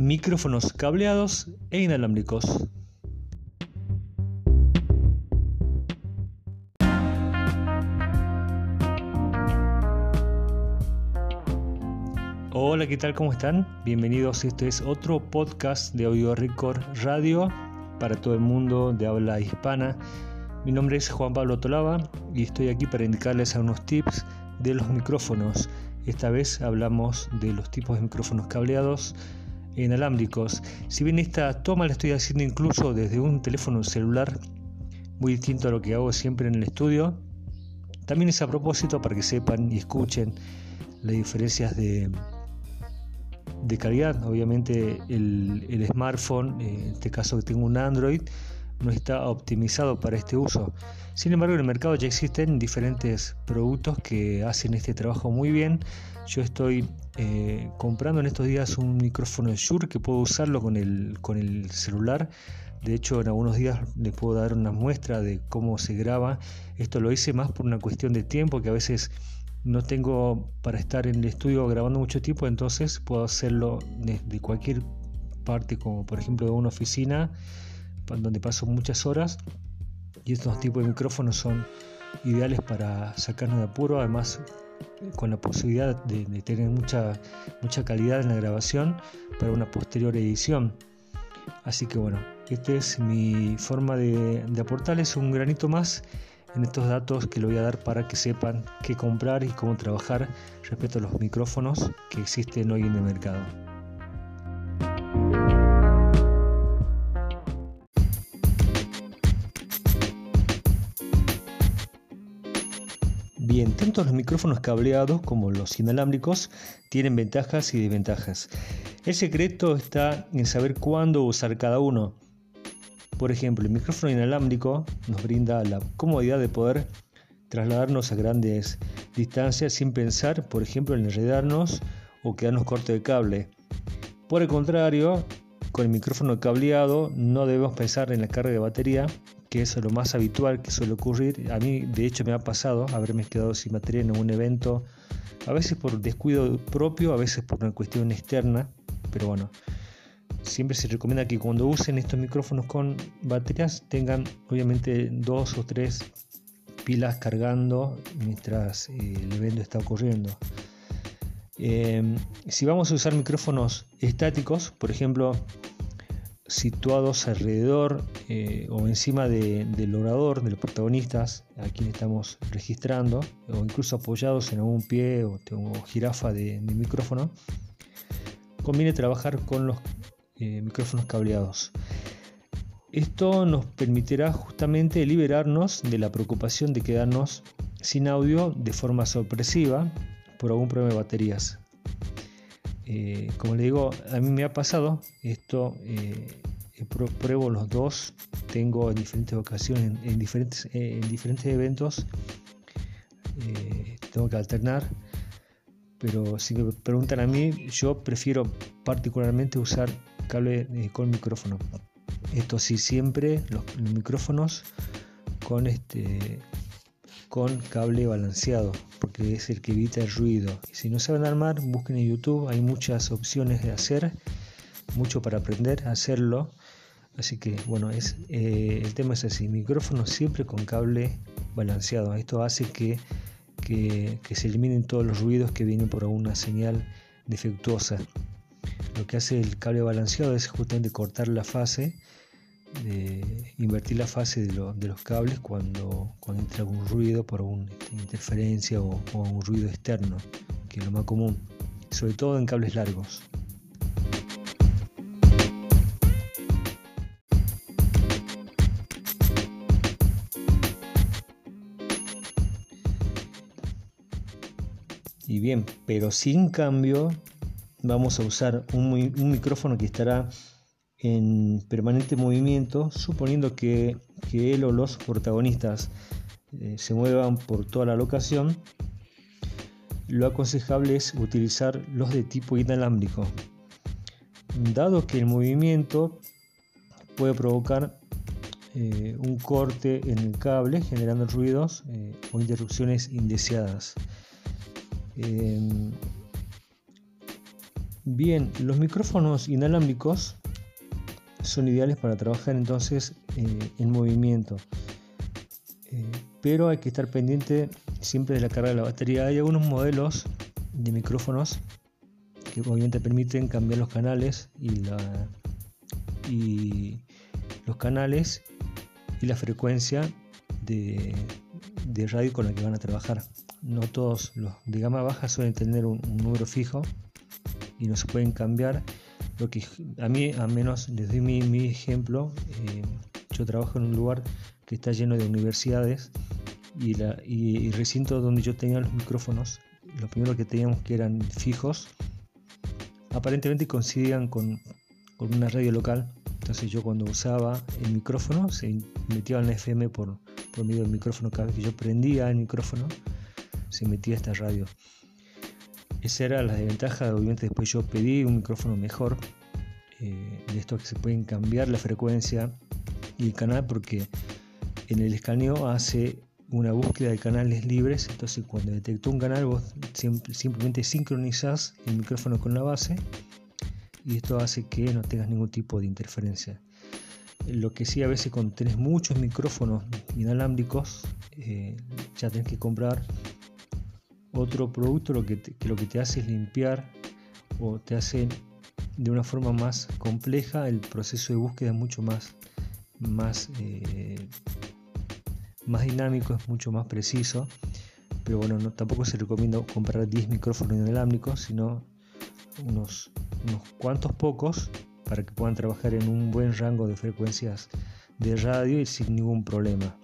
micrófonos cableados e inalámbricos. Hola, ¿qué tal? ¿Cómo están? Bienvenidos. Este es otro podcast de Audio Record Radio para todo el mundo de habla hispana. Mi nombre es Juan Pablo Tolava y estoy aquí para indicarles algunos tips de los micrófonos. Esta vez hablamos de los tipos de micrófonos cableados inalámbricos. Si bien esta toma la estoy haciendo incluso desde un teléfono celular, muy distinto a lo que hago siempre en el estudio, también es a propósito para que sepan y escuchen las diferencias de, calidad. Obviamente el, el smartphone, en este caso que tengo un Android, no está optimizado para este uso. Sin embargo, en el mercado ya existen diferentes productos que hacen este trabajo muy bien. Yo estoy eh, comprando en estos días un micrófono Shure que puedo usarlo con el, con el celular. De hecho, en algunos días les puedo dar una muestra de cómo se graba. Esto lo hice más por una cuestión de tiempo, que a veces no tengo para estar en el estudio grabando mucho tiempo, entonces puedo hacerlo desde cualquier parte, como por ejemplo de una oficina donde paso muchas horas y estos tipos de micrófonos son ideales para sacarnos de apuro, además con la posibilidad de, tener mucha, mucha calidad en la grabación para una posterior edición. Así que bueno, esta es mi forma de, de aportarles un granito más en estos datos que le voy a dar para que sepan qué comprar y cómo trabajar respecto a los micrófonos que existen hoy en el mercado. Bien, tanto los micrófonos cableados como los inalámbricos tienen ventajas y desventajas. El secreto está en saber cuándo usar cada uno. Por ejemplo, el micrófono inalámbrico nos brinda la comodidad de poder trasladarnos a grandes distancias sin pensar, por ejemplo, en enredarnos o quedarnos corto de cable. Por el contrario, con el micrófono cableado no debemos pensar en la carga de batería que es lo más habitual que suele ocurrir. A mí, de hecho, me ha pasado haberme quedado sin batería en un evento, a veces por descuido propio, a veces por una cuestión externa, pero bueno, siempre se recomienda que cuando usen estos micrófonos con baterías tengan obviamente dos o tres pilas cargando mientras eh, el evento está ocurriendo. Eh, si vamos a usar micrófonos estáticos, por ejemplo, situados alrededor eh, o encima del orador, de los protagonistas, a quien estamos registrando, o incluso apoyados en algún pie o, jirafa de, micrófono, conviene trabajar con los eh, micrófonos cableados. Esto nos permitirá justamente liberarnos de la preocupación de quedarnos sin audio de forma sorpresiva por algún problema de baterías. Eh, como le digo, a mí me ha pasado esto, eh, pruebo los dos, tengo en diferentes ocasiones, en, diferentes, eh, en diferentes eventos, tengo que alternar, pero si me preguntan a mí, yo prefiero particularmente usar cable con micrófono. Esto sí, siempre los, los micrófonos con este con cable balanceado, porque es el que evita el ruido. Y si no saben armar, busquen en YouTube, hay muchas opciones de hacer, mucho para aprender a hacerlo. Así que bueno, es, eh, el tema es así, micrófono siempre con cable balanceado. Esto hace que, que, que se eliminen todos los ruidos que vienen por alguna señal defectuosa. Lo que hace el cable balanceado es justamente cortar la fase invertir la fase de, los cables cuando, cuando, entra algún ruido por alguna este, interferencia o, o, un ruido externo, que es lo más común, sobre todo en cables largos. Y bien, pero sin cambio vamos a usar un, un micrófono que estará en permanente movimiento, suponiendo que, él o los protagonistas eh, se muevan por toda la locación, lo aconsejable es utilizar los de tipo inalámbrico, dado que el movimiento puede provocar eh, un corte en el cable generando ruidos eh, o interrupciones indeseadas. Bien, los micrófonos inalámbricos son ideales para trabajar entonces eh, en movimiento. Eh, pero hay que estar pendiente siempre de la carga de la batería. Hay algunos modelos de micrófonos que obviamente permiten cambiar los canales y, la, y los canales y la frecuencia de, radio con la que van a trabajar. No todos los de gama baja suelen tener un, número fijo y no se pueden cambiar. Lo que a mí, a menos desde mi, mi ejemplo, eh, yo trabajo en un lugar que está lleno de universidades y, la, y, recinto donde yo tenía los micrófonos, los primeros que teníamos que eran fijos, aparentemente coincidían con, con una radio local. Entonces yo cuando usaba el micrófono se metía en la FM por, por medio del micrófono. Cada vez que yo prendía el micrófono se metía esta radio. Esa era la desventaja. Obviamente después yo pedí un micrófono mejor. Eh, de esto que se pueden cambiar la frecuencia y el canal porque en el escaneo hace una búsqueda de canales libres, entonces cuando detectó un canal vos simplemente sincronizás el micrófono con la base y esto hace que no tengas ningún tipo de interferencia. Lo que sí a veces cuando tenés muchos micrófonos inalámbricos eh, ya tenés que comprar otro producto lo que, lo que te hace es limpiar o te hace de una forma más compleja el proceso de búsqueda es mucho más, más eh, más dinámico, es mucho más preciso. Pero bueno, no, tampoco se recomienda comprar 10 micrófonos inalámbricos, sino unos, unos cuantos pocos para que puedan trabajar en un buen rango de frecuencias de radio y sin ningún problema.